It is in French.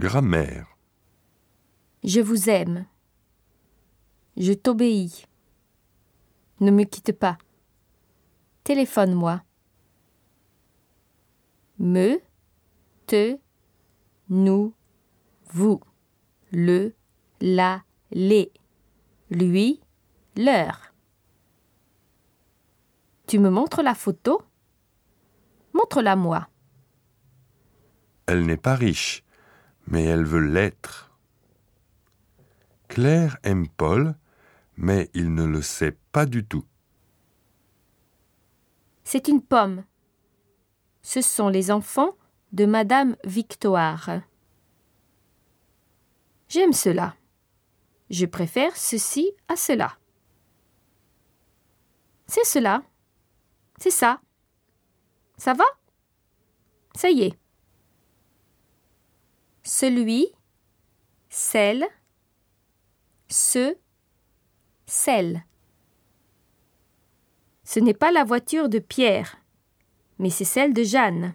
Grammaire. Je vous aime. Je t'obéis. Ne me quitte pas. Téléphone-moi. Me, te, nous, vous, le, la, les, lui, leur. Tu me montres la photo? Montre-la moi. Elle n'est pas riche, mais elle veut l'être. Claire aime Paul, mais il ne le sait pas du tout. C'est une pomme. Ce sont les enfants de Madame Victoire. J'aime cela. Je préfère ceci à cela. C'est cela. C'est ça. Ça va? Ça y est. Celui, celle, ce, celle. Ce n'est pas la voiture de Pierre, mais c'est celle de Jeanne.